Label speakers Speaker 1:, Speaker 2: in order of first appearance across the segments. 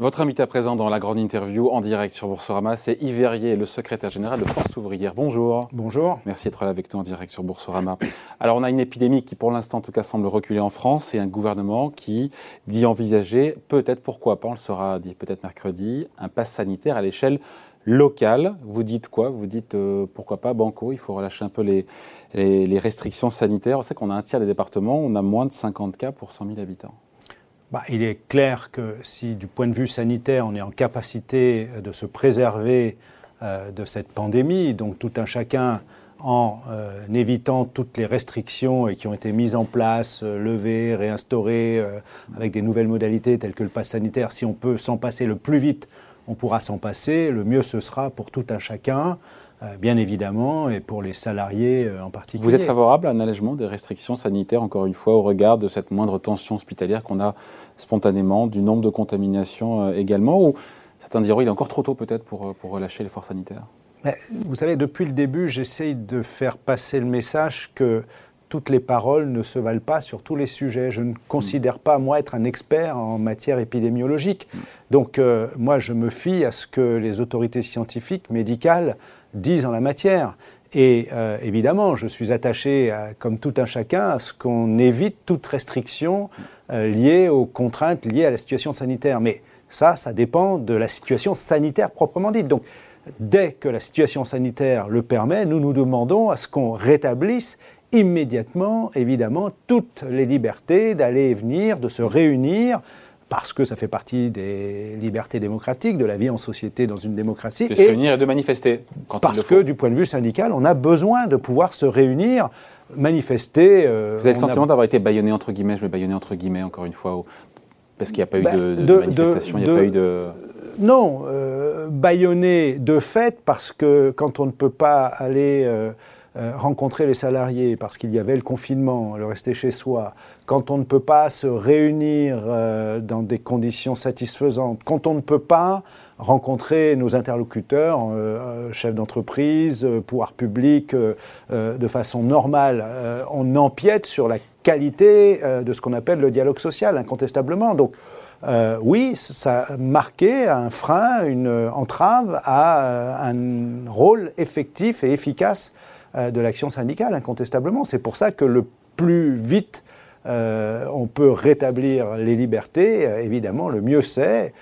Speaker 1: Votre invité à présent dans la grande interview en direct sur Boursorama, c'est Yves Verrier, le secrétaire général de Force ouvrière. Bonjour.
Speaker 2: Bonjour.
Speaker 1: Merci d'être là avec nous en direct sur Boursorama. Alors, on a une épidémie qui, pour l'instant, en tout cas, semble reculer en France et un gouvernement qui dit envisager, peut-être, pourquoi pas, on le saura dit peut-être mercredi, un pass sanitaire à l'échelle locale. Vous dites quoi? Vous dites euh, pourquoi pas Banco, il faut relâcher un peu les, les, restrictions sanitaires. On sait qu'on a un tiers des départements, on a moins de 50 cas pour 100 000 habitants.
Speaker 2: Bah, il est clair que si du point de vue sanitaire, on est en capacité de se préserver euh, de cette pandémie, donc tout un chacun en euh, évitant toutes les restrictions et qui ont été mises en place, euh, levées, réinstaurées, avec des nouvelles modalités telles que le pass sanitaire, si on peut s'en passer le plus vite, on pourra s'en passer, le mieux ce sera pour tout un chacun. Euh, bien évidemment, et pour les salariés euh, en particulier.
Speaker 1: Vous êtes favorable à un allègement des restrictions sanitaires, encore une fois, au regard de cette moindre tension hospitalière qu'on a spontanément, du nombre de contaminations euh, également, ou certains diront il est encore trop tôt peut-être pour, pour relâcher les forces sanitaires?
Speaker 2: Vous savez, depuis le début, j'essaye de faire passer le message que toutes les paroles ne se valent pas sur tous les sujets. Je ne considère pas, moi, être un expert en matière épidémiologique. Mm. Donc, moi, je me fie à ce que les autorités scientifiques, médicales, disent en la matière. Et euh, évidemment, je suis attaché, comme tout un chacun, à ce qu'on évite toute restriction euh, liée aux contraintes liées à la situation sanitaire. Mais ça, ça dépend de la situation sanitaire proprement dite. Donc, dès que la situation sanitaire le permet, nous nous demandons à ce qu'on rétablisse immédiatement, évidemment, toutes les libertés d'aller et venir, de se réunir, parce que ça fait partie des libertés démocratiques, de la vie en société dans une démocratie.
Speaker 1: De se réunir et de manifester.
Speaker 2: Quand parce que du point de vue syndical, on a besoin de pouvoir se réunir, manifester.
Speaker 1: Euh, Vous avez le sentiment d'avoir été baïonné entre guillemets, je mets baïonné entre guillemets encore une fois, parce qu'il n'y a pas eu bah, de, de, manifestation, il n'y a pas eu de...
Speaker 2: Non, euh, baïonné de fait, parce que quand on ne peut pas aller... Euh, rencontrer les salariés parce qu'il y avait le confinement, le rester chez soi, quand on ne peut pas se réunir euh, dans des conditions satisfaisantes, quand on ne peut pas rencontrer nos interlocuteurs, euh, chefs d'entreprise, pouvoir public, de façon normale, on empiète sur la qualité de ce qu'on appelle le dialogue social, incontestablement. Donc, oui, ça a marqué un frein, une entrave à un rôle effectif et efficace euh, de l'action syndicale, incontestablement. C'est pour ça que le plus vite euh, on peut rétablir les libertés, euh, évidemment, le mieux c'est.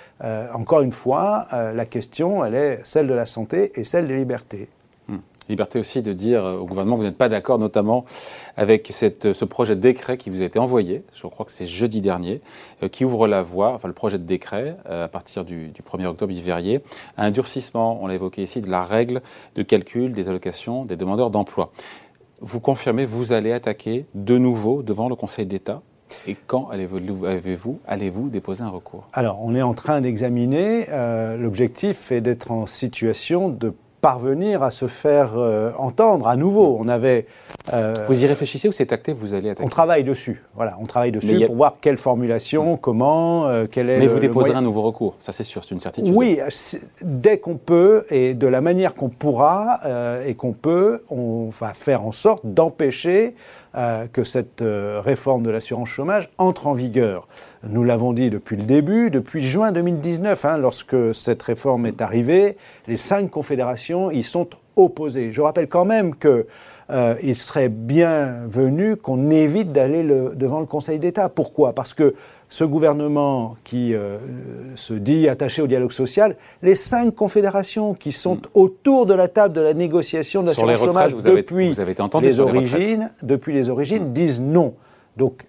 Speaker 2: encore une fois, la question, elle est celle de la santé et celle des libertés.
Speaker 1: Liberté aussi de dire au gouvernement, vous n'êtes pas d'accord notamment avec ce projet de décret qui vous a été envoyé, je crois que c'est jeudi dernier, qui ouvre la voie, enfin le projet de décret, à partir du, 1er octobre verrier, à un durcissement, on l'a évoqué ici, de la règle de calcul des allocations des demandeurs d'emploi. Vous confirmez, vous allez attaquer de nouveau devant le Conseil d'État? Et quand allez-vous allez déposer un recours?
Speaker 2: Alors, on est en train d'examiner. Euh, l'objectif est d'être en situation de parvenir à se faire euh, entendre à nouveau. On avait.
Speaker 1: Euh, vous y réfléchissez ou c'est acté Vous allez attaquer
Speaker 2: On travaille dessus. Voilà, on travaille dessus pour voir quelle formulation, mm. comment, euh, quel est.
Speaker 1: Mais vous déposerez un nouveau recours, ça c'est sûr, c'est une certitude.
Speaker 2: Oui, dès qu'on peut et de la manière qu'on pourra et qu'on peut, on va faire en sorte d'empêcher que cette réforme de l'assurance chômage entre en vigueur. Nous l'avons dit depuis le début, depuis juin 2019, hein, lorsque cette réforme est arrivée, les cinq confédérations y sont opposées. Je rappelle quand même qu'il euh, serait bienvenu qu'on évite d'aller devant le Conseil d'État. Pourquoi? Parce que ce gouvernement qui euh, se dit attaché au dialogue social, les cinq confédérations qui sont hmm. autour de la table de la négociation de l'assurance chômage vous depuis, vous avez été entendu les origines, depuis les origines, hmm. disent non. Donc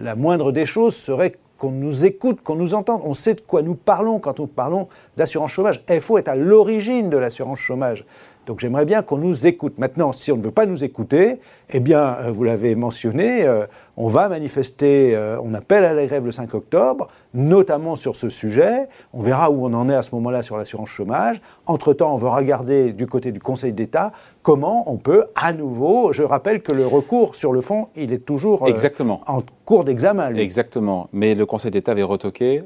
Speaker 2: la moindre des choses serait qu'on nous écoute, qu'on nous entende. On sait de quoi nous parlons quand nous parlons d'assurance chômage. Faut être à l'origine de l'assurance chômage. Donc j'aimerais bien qu'on nous écoute. Maintenant, si on ne veut pas nous écouter, eh bien, euh, vous l'avez mentionné, euh, on va manifester, euh, on appelle à la grève le 5 octobre, notamment sur ce sujet. On verra où on en est à ce moment-là sur l'assurance chômage. Entre-temps, on va regarder du côté du Conseil d'État comment on peut à nouveau, je rappelle que le recours sur le fond, il est toujours
Speaker 1: Exactement.
Speaker 2: en cours d'examen.
Speaker 1: Exactement. Mais le Conseil d'État avait retoqué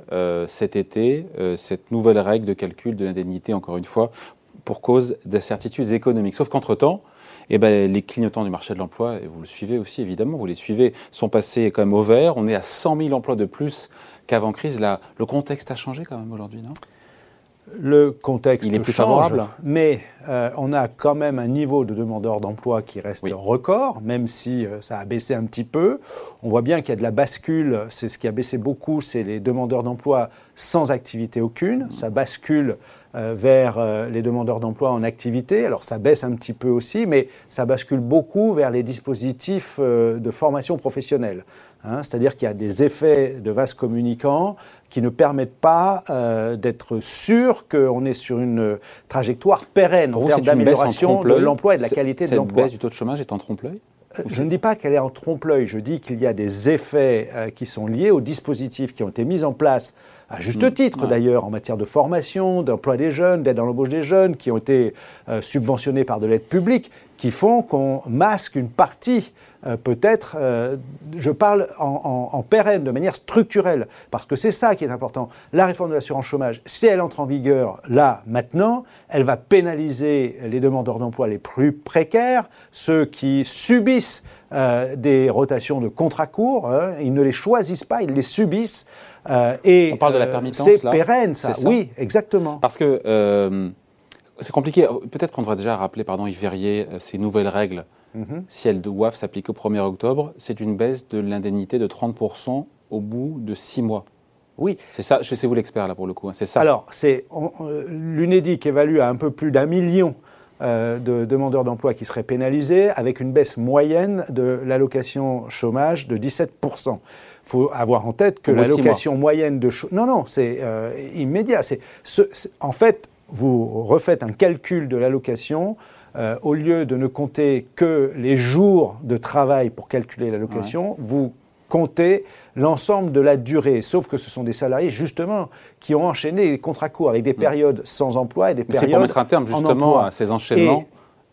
Speaker 1: cet été cette nouvelle règle de calcul de l'indemnité, encore une fois, pour cause d'incertitudes économiques. Sauf qu'entre-temps, eh ben, les clignotants du marché de l'emploi, et vous le suivez aussi évidemment, vous les suivez, sont passés quand même au vert. On est à 100 000 emplois de plus qu'avant crise. Là, le contexte a changé quand même aujourd'hui, non?
Speaker 2: Le contexte
Speaker 1: il est plus
Speaker 2: change,
Speaker 1: favorable,
Speaker 2: mais euh, on a quand même un niveau de demandeurs d'emploi qui reste record, même si euh, ça a baissé un petit peu. On voit bien qu'il y a de la bascule. C'est ce qui a baissé beaucoup, c'est les demandeurs d'emploi sans activité aucune. Mmh. Ça bascule vers les demandeurs d'emploi en activité. Alors ça baisse un petit peu aussi, mais ça bascule beaucoup vers les dispositifs de formation professionnelle. Hein. C'est-à-dire qu'il y a des effets de vases communicants qui ne permettent pas euh, d'être sûr qu'on est sur une trajectoire pérenne en termes d'amélioration de l'emploi et de la qualité de l'emploi.
Speaker 1: Cette baisse du taux de chômage est en trompe-l'œil
Speaker 2: euh, je ne dis pas qu'elle est en trompe-l'œil, je dis qu'il y a des effets euh, qui sont liés aux dispositifs qui ont été mis en place, à juste mm. titre d'ailleurs, en matière de formation, d'emploi des jeunes, d'aide dans l'embauche des jeunes, qui ont été subventionnés par de l'aide publique, qui font qu'on masque une partie euh, peut-être, euh, je parle en, pérenne, de manière structurelle, parce que c'est ça qui est important. La réforme de l'assurance chômage, si elle entre en vigueur là, maintenant, elle va pénaliser les demandeurs d'emploi les plus précaires, ceux qui subissent euh, des rotations de contrats courts, hein. ils ne les choisissent pas, ils les subissent.
Speaker 1: Et On parle de la permittance,
Speaker 2: C'est pérenne, ça. Oui, exactement.
Speaker 1: Parce que c'est compliqué. Peut-être qu'on devrait déjà rappeler, pardon, Yves Verrier, ces nouvelles règles Mhm. si elles doivent s'appliquer au 1er octobre, c'est une baisse de l'indemnité de 30% au bout de six mois.
Speaker 2: Oui.
Speaker 1: C'est ça, je sais vous l'expert là pour le coup, hein, c'est ça.
Speaker 2: Alors, c'est l'UNEDIC évalue à un peu plus d'un million euh, de demandeurs d'emploi qui seraient pénalisés, avec une baisse moyenne de l'allocation chômage de 17%. Il faut avoir en tête que l'allocation moyenne de. Non, non, c'est euh, immédiat. C'est en fait, vous refaites un calcul de l'allocation euh, au lieu de ne compter que les jours de travail pour calculer l'allocation, vous comptez l'ensemble de la durée, sauf que ce sont des salariés justement qui ont enchaîné les contrats courts avec des périodes sans emploi et des périodes. C'est
Speaker 1: pour mettre un terme justement à ces enchaînements.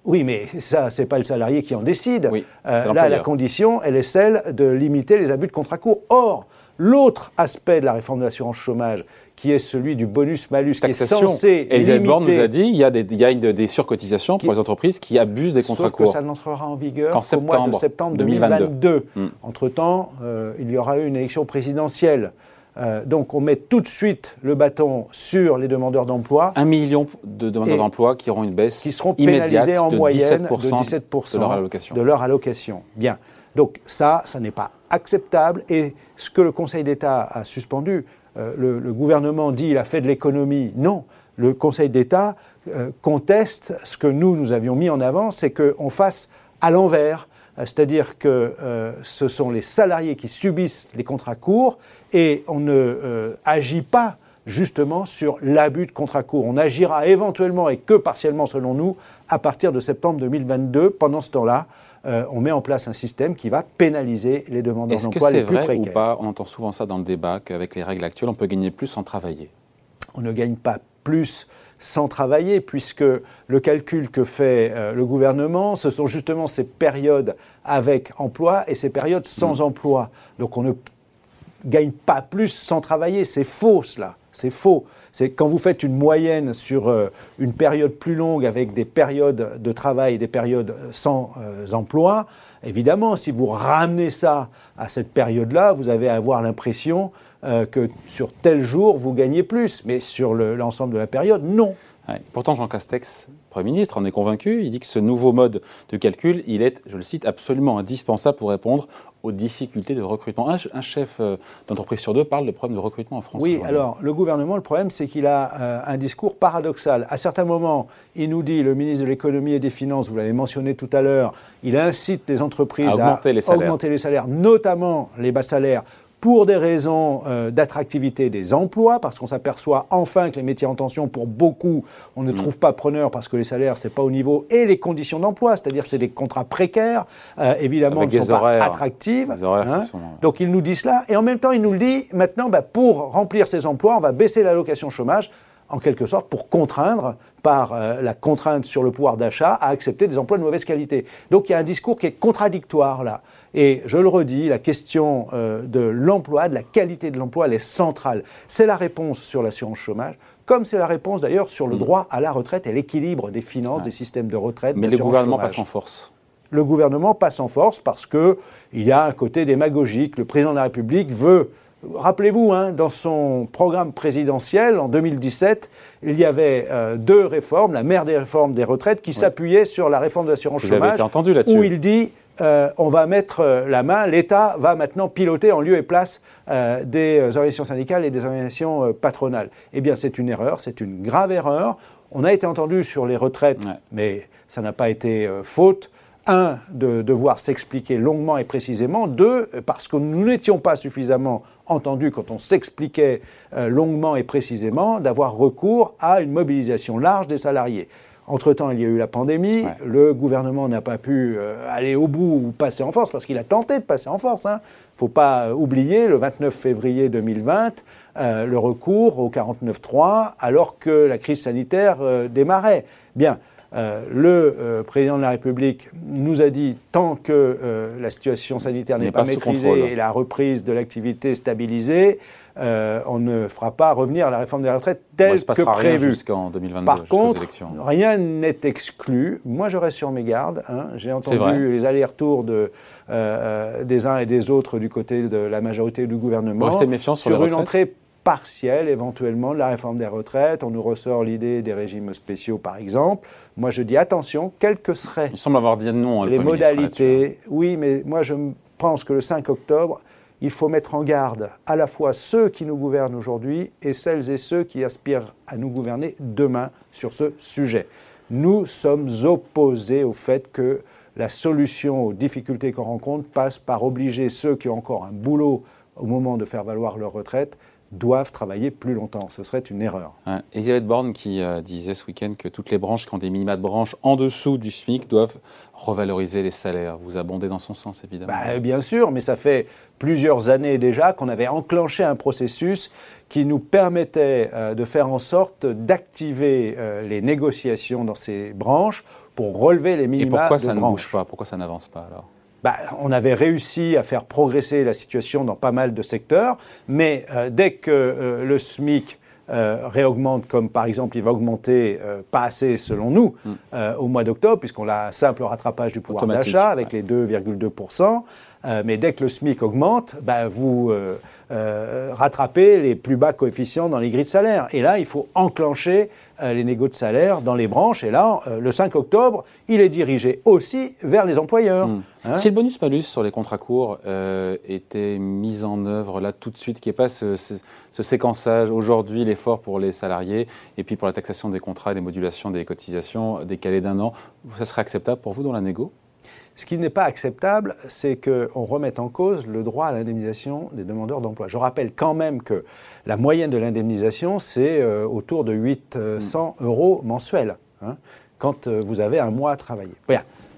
Speaker 2: Oui, mais ça, c'est pas le salarié qui en décide. Euh, là, la condition, elle est celle de limiter les abus de contrats courts. Or, l'autre aspect de la réforme de l'assurance chômage, qui est celui du bonus-malus, qui est censé
Speaker 1: Elisabeth Borne nous a dit il y a des, il y a des surcotisations pour les entreprises qui abusent des contrats courts.
Speaker 2: que ça n'entrera en vigueur qu'au mois de septembre 2022. Hmm. Entre-temps, euh, il y aura eu une élection présidentielle. Euh, donc on met tout de suite le bâton sur les demandeurs d'emploi.
Speaker 1: Un million de demandeurs d'emploi qui auront une baisse
Speaker 2: qui seront pénalisés en moyenne de
Speaker 1: 17%, de leur allocation.
Speaker 2: De leur allocation. Bien. Donc ça, ça n'est pas acceptable. Et ce que le Conseil d'État a suspendu, euh, le, gouvernement dit il a fait de l'économie. Non, le Conseil d'État euh, conteste ce que nous, nous avions mis en avant, c'est qu'on fasse à l'envers. C'est-à-dire que ce sont les salariés qui subissent les contrats courts et on ne agit pas justement sur l'abus de contrats courts. On agira éventuellement et que partiellement selon nous à partir de septembre 2022. Pendant ce temps-là, euh, on met en place un système qui va pénaliser les demandeurs d'emploi les plus précaires.
Speaker 1: Est-ce que c'est vrai ou pas? On entend souvent ça dans le débat, qu'avec les règles actuelles, on peut gagner plus sans travailler.
Speaker 2: On ne gagne pas plus sans travailler, puisque le calcul que fait euh, le gouvernement, ce sont justement ces périodes avec emploi et ces périodes sans mm. emploi. Donc on ne gagne pas plus sans travailler. C'est faux cela, c'est faux c'est quand vous faites une moyenne sur euh, une période plus longue avec des périodes de travail et des périodes sans euh, emploi, évidemment, si vous ramenez ça à cette période-là, vous allez avoir l'impression euh, que sur tel jour, vous gagnez plus. Mais sur l'ensemble de la période, non.
Speaker 1: Pourtant, Jean Castex, Premier ministre, en est convaincu. Il dit que ce nouveau mode de calcul, il est, je le cite, absolument indispensable pour répondre aux difficultés de recrutement. Un, chef euh, d'entreprise sur deux parle de problème de recrutement en France.
Speaker 2: Oui, alors le gouvernement, le problème, c'est qu'il a euh, un discours paradoxal. À certains moments, il nous dit, le ministre de l'économie et des finances, vous l'avez mentionné tout à l'heure, il incite les entreprises à augmenter les salaires, notamment les bas salaires, pour des raisons euh, d'attractivité des emplois, parce qu'on s'aperçoit enfin que les métiers en tension, pour beaucoup, on ne mm. trouve pas preneur parce que les salaires, c'est pas au niveau, et les conditions d'emploi, c'est-à-dire c'est des contrats précaires, euh, évidemment, qui ne sont pas attractives. Hein. Donc il nous dit cela, et en même temps, il nous le dit, maintenant, bah, pour remplir ces emplois, on va baisser l'allocation chômage, en quelque sorte, pour contraindre par euh, la contrainte sur le pouvoir d'achat à accepter des emplois de mauvaise qualité. Donc il y a un discours qui est contradictoire là. Et je le redis, la question euh, de l'emploi, de la qualité de l'emploi, elle est centrale. C'est la réponse sur l'assurance chômage. comme c'est la réponse d'ailleurs sur le mm. droit à la retraite et l'équilibre des finances des systèmes de retraite.
Speaker 1: Mais le gouvernement passe en force.
Speaker 2: Le gouvernement passe en force parce qu'il y a un côté démagogique. Le président de la République veut Rappelez-vous, hein, dans son programme présidentiel en 2017, il y avait euh, deux réformes, la mère des réformes des retraites, qui s'appuyaient sur la réforme de l'assurance chômage,
Speaker 1: entendu
Speaker 2: où il dit euh, on va mettre euh, la main, l'État va maintenant piloter en lieu et place des organisations syndicales et des organisations patronales. Eh bien, c'est une erreur, c'est une grave erreur. On a été entendu sur les retraites, mais ça n'a pas été faute un, de devoir s'expliquer longuement et précisément, deux, parce que nous n'étions pas suffisamment entendus quand on s'expliquait euh, longuement et précisément, d'avoir recours à une mobilisation large des salariés. Entre-temps, il y a eu la pandémie, le gouvernement n'a pas pu euh, aller au bout ou passer en force, parce qu'il a tenté de passer en force. Il hein. ne faut pas oublier, le 29 février 2020, euh, le recours au 49.3, alors que la crise sanitaire démarrait. Bien, euh, le euh, président de la République nous a dit tant que euh, la situation sanitaire n'est pas, maîtrisée et la reprise de l'activité stabilisée, on ne fera pas revenir la réforme des retraites telle que prévue.
Speaker 1: jusqu'en 2022.
Speaker 2: Par contre, rien n'est exclu. Moi, je reste sur mes gardes. Hein. J'ai entendu les allers-retours de, des uns et des autres du côté de la majorité du gouvernement.
Speaker 1: Méfiant sur, sur
Speaker 2: une entrée partielle éventuellement de la réforme des retraites. On nous ressort l'idée des régimes spéciaux, par exemple. Moi, je dis attention, quelles que seraient
Speaker 1: Il semble avoir dit non,
Speaker 2: les modalités. Oui, mais moi, je pense que le 5 octobre, il faut mettre en garde à la fois ceux qui nous gouvernent aujourd'hui et celles et ceux qui aspirent à nous gouverner demain sur ce sujet. Nous sommes opposés au fait que la solution aux difficultés qu'on rencontre passe par obliger ceux qui ont encore un boulot au moment de faire valoir leur retraite doivent travailler plus longtemps. Ce serait une erreur.
Speaker 1: Elisabeth Borne qui euh, disait ce week-end que toutes les branches qui ont des minima de branches en dessous du SMIC doivent revaloriser les salaires. Vous abondez dans son sens, évidemment.
Speaker 2: Bah, bien sûr, mais ça fait plusieurs années déjà qu'on avait enclenché un processus qui nous permettait euh, de faire en sorte d'activer euh, les négociations dans ces branches pour relever les minima
Speaker 1: Et pourquoi ça ne bouge pas? Pourquoi ça n'avance pas alors?
Speaker 2: Bah, on avait réussi à faire progresser la situation dans pas mal de secteurs, mais euh, dès que euh, le SMIC euh, réaugmente, comme par exemple il va augmenter pas assez selon nous mm. au mois d'octobre, puisqu'on a un simple rattrapage du pouvoir d'achat avec les 2,2%, mais dès que le SMIC augmente, bah, vous rattrapez les plus bas coefficients dans les grilles de salaire. Et là, il faut enclencher les négociations de salaire dans les branches. Et là, euh, le 5 octobre, il est dirigé aussi vers les employeurs.
Speaker 1: Hmm. Hein si le bonus-malus sur les contrats courts euh, était mis en œuvre là tout de suite, qu'il n'y ait pas ce, séquençage, aujourd'hui l'effort pour les salariés et puis pour la taxation des contrats les modulations des cotisations décalées d'un an, ça serait acceptable pour vous dans la négo?
Speaker 2: Ce qui n'est pas acceptable, c'est qu'on remette en cause le droit à l'indemnisation des demandeurs d'emploi. Je rappelle quand même que la moyenne de l'indemnisation, c'est euh, autour de 800 euros mensuels, hein, quand euh, vous avez un mois à travailler.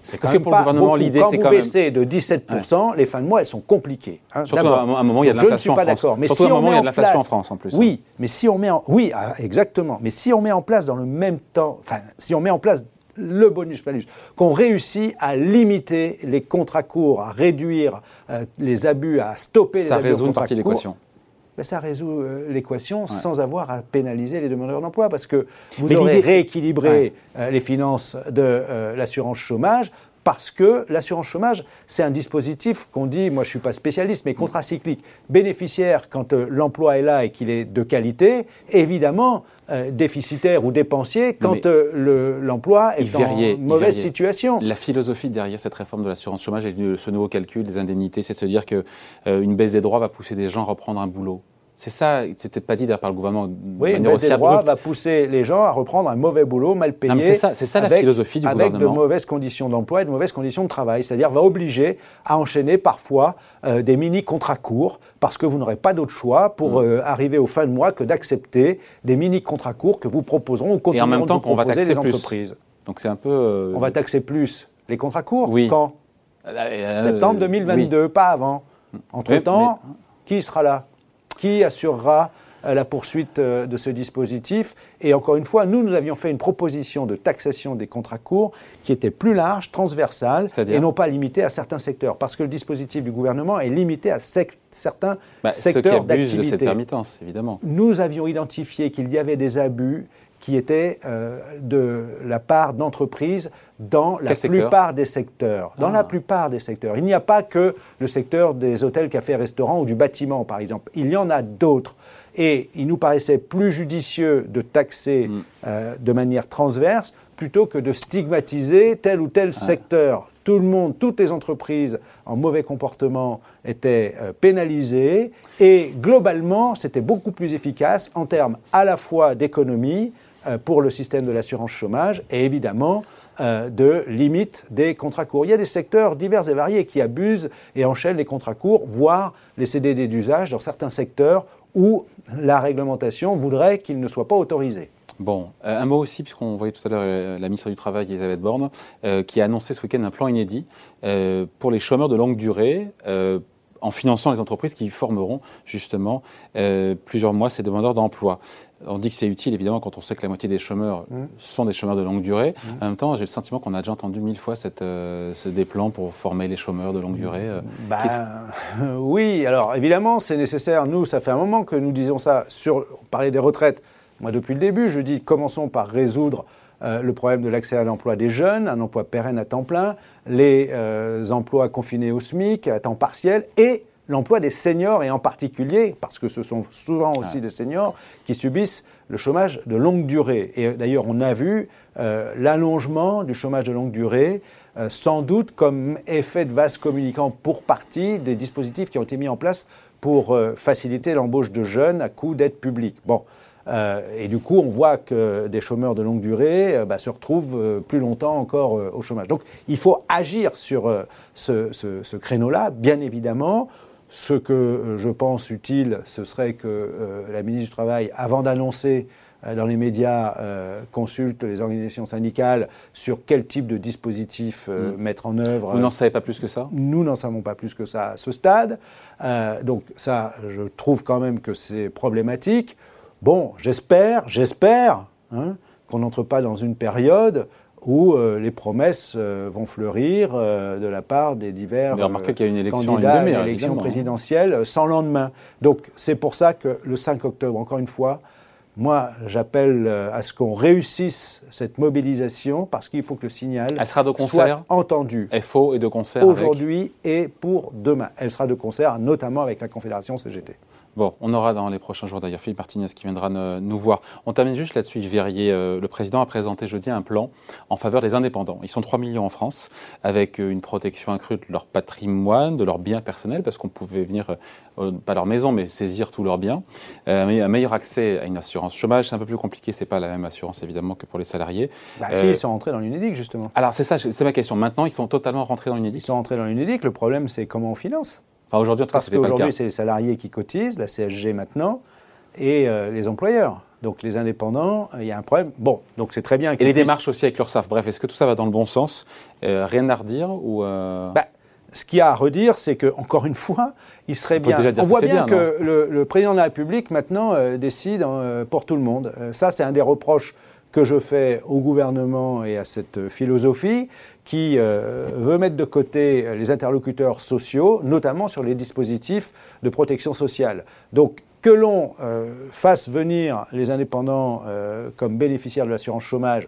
Speaker 1: C'est Parce que pour le gouvernement, l'idée, c'est
Speaker 2: quand, vous baissez de 17%, les fins de mois, elles sont compliquées.
Speaker 1: Hein, Surtout à un moment, il y a de l'inflation en France. d'accord. Mais Surtout si à un moment, il y a de l'inflation en France, en plus.
Speaker 2: Oui, mais si on met en... Oui, ah, exactement. Mais si on met en place dans le même temps... Enfin, si on met en place le bonus-malus, qu'on réussit à limiter les contrats courts, à réduire euh, les abus, à stopper les abus.
Speaker 1: Ça résout une partie de l'équation.
Speaker 2: Ben, ça résout euh, l'équation sans avoir à pénaliser les demandeurs d'emploi, parce que vous aurez rééquilibré euh, les finances de l'assurance chômage, parce que l'assurance chômage, c'est un dispositif qu'on dit, moi je ne suis pas spécialiste, mais contracyclique, bénéficiaire quand l'emploi est là et qu'il est de qualité, évidemment euh, déficitaire ou dépensier quand euh, l'emploi est en mauvaise situation.
Speaker 1: La philosophie derrière cette réforme de l'assurance chômage et de ce nouveau calcul des indemnités, c'est de se dire qu'une euh, baisse des droits va pousser des gens à reprendre un boulot. C'est ça, c'était pas dit par le gouvernement.
Speaker 2: Oui, une baisse des droits va pousser les gens à reprendre un mauvais boulot, mal payé.
Speaker 1: C'est ça, ça la philosophie du
Speaker 2: gouvernement. Avec de mauvaises conditions d'emploi et de mauvaises conditions de travail. C'est-à-dire va obliger à enchaîner parfois des mini-contrats courts parce que vous n'aurez pas d'autre choix pour mm. euh, arriver aux fins de mois que d'accepter des mini-contrats courts que vous proposeront ou
Speaker 1: Et en même temps qu'on va taxer
Speaker 2: les entreprises.
Speaker 1: Donc c'est un peu. Euh,
Speaker 2: on va taxer plus les contrats courts
Speaker 1: oui.
Speaker 2: Quand? Euh, Septembre 2022, pas avant. Mm. Entre-temps, qui sera là? Qui assurera euh, la poursuite euh, de ce dispositif. Et encore une fois, nous, nous avions fait une proposition de taxation des contrats courts qui était plus large, transversale, et non pas limitée à certains secteurs. Parce que le dispositif du gouvernement est limité à certains bah, secteurs d'activité. Ceux qui
Speaker 1: abusent de cette permittance, évidemment.
Speaker 2: Nous avions identifié qu'il y avait des abus qui étaient euh, de la part d'entreprises dans la plupart des secteurs. Dans la ah. plupart des secteurs. Il n'y a pas que le secteur des hôtels, cafés, restaurants ou du bâtiment, par exemple. Il y en a d'autres. Et il nous paraissait plus judicieux de taxer mm. euh, de manière transverse plutôt que de stigmatiser tel ou tel ah. secteur. Tout le monde, toutes les entreprises en mauvais comportement étaient euh, pénalisées et globalement, c'était beaucoup plus efficace en termes à la fois d'économie pour le système de l'assurance chômage et évidemment de limite des contrats courts. Il y a des secteurs divers et variés qui abusent et enchaînent les contrats courts, voire les CDD d'usage dans certains secteurs où la réglementation voudrait qu'il ne soit pas autorisé.
Speaker 1: Bon, euh, un mot aussi, puisqu'on voyait tout à l'heure euh, la ministre du Travail, Elisabeth Borne, euh, qui a annoncé ce week-end un plan inédit pour les chômeurs de longue durée, en finançant les entreprises qui formeront justement plusieurs mois ces demandeurs d'emploi. On dit que c'est utile, évidemment, quand on sait que la moitié des chômeurs mmh. sont des chômeurs de longue durée. Mmh. En même temps, j'ai le sentiment qu'on a déjà entendu mille fois cette, ce des plans pour former les chômeurs de longue durée.
Speaker 2: Bah, oui, alors évidemment, c'est nécessaire. Nous, ça fait un moment que nous disons ça. Sur, on parlait des retraites. Moi, depuis le début, je dis commençons par résoudre euh, le problème de l'accès à l'emploi des jeunes, un emploi pérenne à temps plein, les euh, emplois confinés au SMIC à temps partiel et l'emploi des seniors et en particulier, parce que ce sont souvent aussi des seniors qui subissent le chômage de longue durée. Et d'ailleurs, on a vu euh, l'allongement du chômage de longue durée, sans doute comme effet de vase communicant pour partie des dispositifs qui ont été mis en place pour faciliter l'embauche de jeunes à coût d'aide publique. Bon, euh, et du coup, on voit que des chômeurs de longue durée euh, bah, se retrouvent euh, plus longtemps encore au chômage. Donc, il faut agir sur ce, créneau-là, bien évidemment. Ce que je pense utile, ce serait que la ministre du Travail, avant d'annoncer dans les médias, consulte les organisations syndicales sur quel type de dispositif mm. mettre en œuvre.
Speaker 1: Vous n'en savez pas plus que ça?
Speaker 2: Nous n'en savons pas plus que ça à ce stade. donc ça, je trouve quand même que c'est problématique. Bon, j'espère, j'espère hein, qu'on n'entre pas dans une période où euh, les promesses euh, vont fleurir euh, de la part des divers
Speaker 1: qu'il y a une élection
Speaker 2: candidats à une élection présidentielle sans lendemain. Donc c'est pour ça que le 5 octobre, encore une fois, moi j'appelle à ce qu'on réussisse cette mobilisation parce qu'il faut que le signal soit entendu.
Speaker 1: FO et de concert
Speaker 2: Aujourd'hui et pour demain. Elle sera de concert notamment avec la Confédération CGT.
Speaker 1: Bon, on aura dans les prochains jours d'ailleurs Philippe Martinez qui viendra nous voir. On termine juste là-dessus, Verrier. Euh, le président a présenté jeudi un plan en faveur des indépendants. Ils sont 3 millions en France, avec euh, une protection accrue de leur patrimoine, de leurs biens personnels, parce qu'on pouvait venir, euh, pas leur maison, mais saisir tous leurs biens. un meilleur accès à une assurance chômage, c'est un peu plus compliqué, c'est pas la même assurance évidemment que pour les salariés.
Speaker 2: Bah, si, ils sont rentrés dans l'UNEDIC justement.
Speaker 1: Alors c'est ça, c'est ma question. Maintenant, ils sont totalement rentrés dans l'UNEDIC
Speaker 2: Ils sont rentrés dans l'UNEDIC, le problème c'est comment on finance
Speaker 1: aujourd'hui,
Speaker 2: Parce qu'aujourd'hui, c'est les salariés qui cotisent, la CSG maintenant, et euh, les employeurs. Donc les indépendants, il y a un problème. Bon, donc c'est très bien.
Speaker 1: Et les démarches aussi avec l'URSSAF. Bref, est-ce que tout ça va dans le bon sens euh, Rien à redire ou euh
Speaker 2: bah, Ce qu'il y a à redire, c'est que encore une fois, il serait bien. On voit bien, que le, président de la République maintenant décide pour tout le monde. ça, c'est un des reproches que je fais au gouvernement et à cette philosophie, qui euh, veut mettre de côté les interlocuteurs sociaux, notamment sur les dispositifs de protection sociale. Donc que l'on euh, fasse venir les indépendants euh, comme bénéficiaires de l'assurance chômage,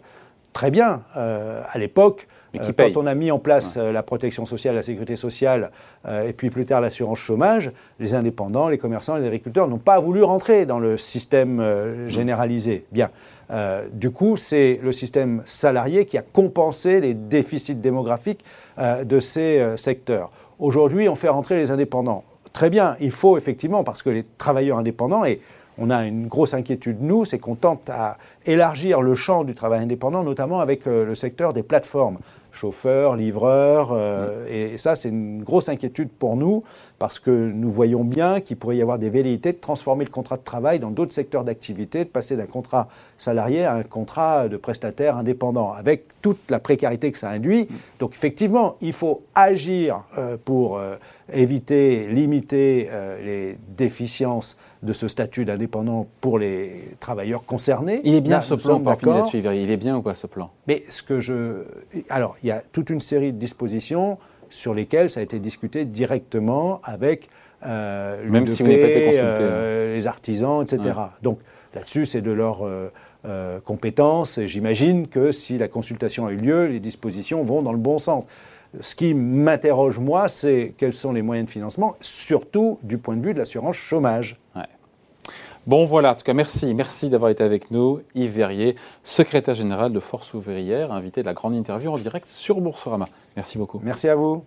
Speaker 2: très bien. à l'époque, quand on a mis en place la protection sociale, la sécurité sociale, et puis plus tard l'assurance chômage, les indépendants, les commerçants, les agriculteurs n'ont pas voulu rentrer dans le système généralisé. Bien. Euh, du coup, c'est le système salarié qui a compensé les déficits démographiques euh, de ces euh, secteurs. Aujourd'hui, on fait rentrer les indépendants. Très bien, il faut effectivement, parce que les travailleurs indépendants, et on a une grosse inquiétude, nous, c'est qu'on tente à élargir le champ du travail indépendant, notamment avec le secteur des plateformes chauffeurs, livreurs. Euh, et, ça, c'est une grosse inquiétude pour nous parce que nous voyons bien qu'il pourrait y avoir des velléités de transformer le contrat de travail dans d'autres secteurs d'activité, de passer d'un contrat salarié à un contrat de prestataire indépendant, avec toute la précarité que ça induit. Donc effectivement, il faut agir euh, pour euh, éviter, limiter les déficiences de ce statut d'indépendant pour les travailleurs concernés.
Speaker 1: Il est bien
Speaker 2: Là,
Speaker 1: ce plan,
Speaker 2: d'accord.
Speaker 1: là-dessus. Il est bien ou pas ce plan?
Speaker 2: Mais ce que je. Alors, il y a toute une série de dispositions sur lesquelles ça a été discuté directement avec euh,
Speaker 1: Même si
Speaker 2: l'UDP,
Speaker 1: vous n'avez pas été consulté, hein.
Speaker 2: euh, les artisans, etc. Donc là-dessus, c'est de leur euh, euh, compétence. Et j'imagine que si la consultation a eu lieu, les dispositions vont dans le bon sens. Ce qui m'interroge, moi, c'est quels sont les moyens de financement, surtout du point de vue de l'assurance chômage.
Speaker 1: Ouais. Bon, voilà. En tout cas, merci. Merci d'avoir été avec nous. Yves Verrier, secrétaire général de Force ouvrière, invité de la grande interview en direct sur Boursorama. Merci beaucoup.
Speaker 2: Merci à vous.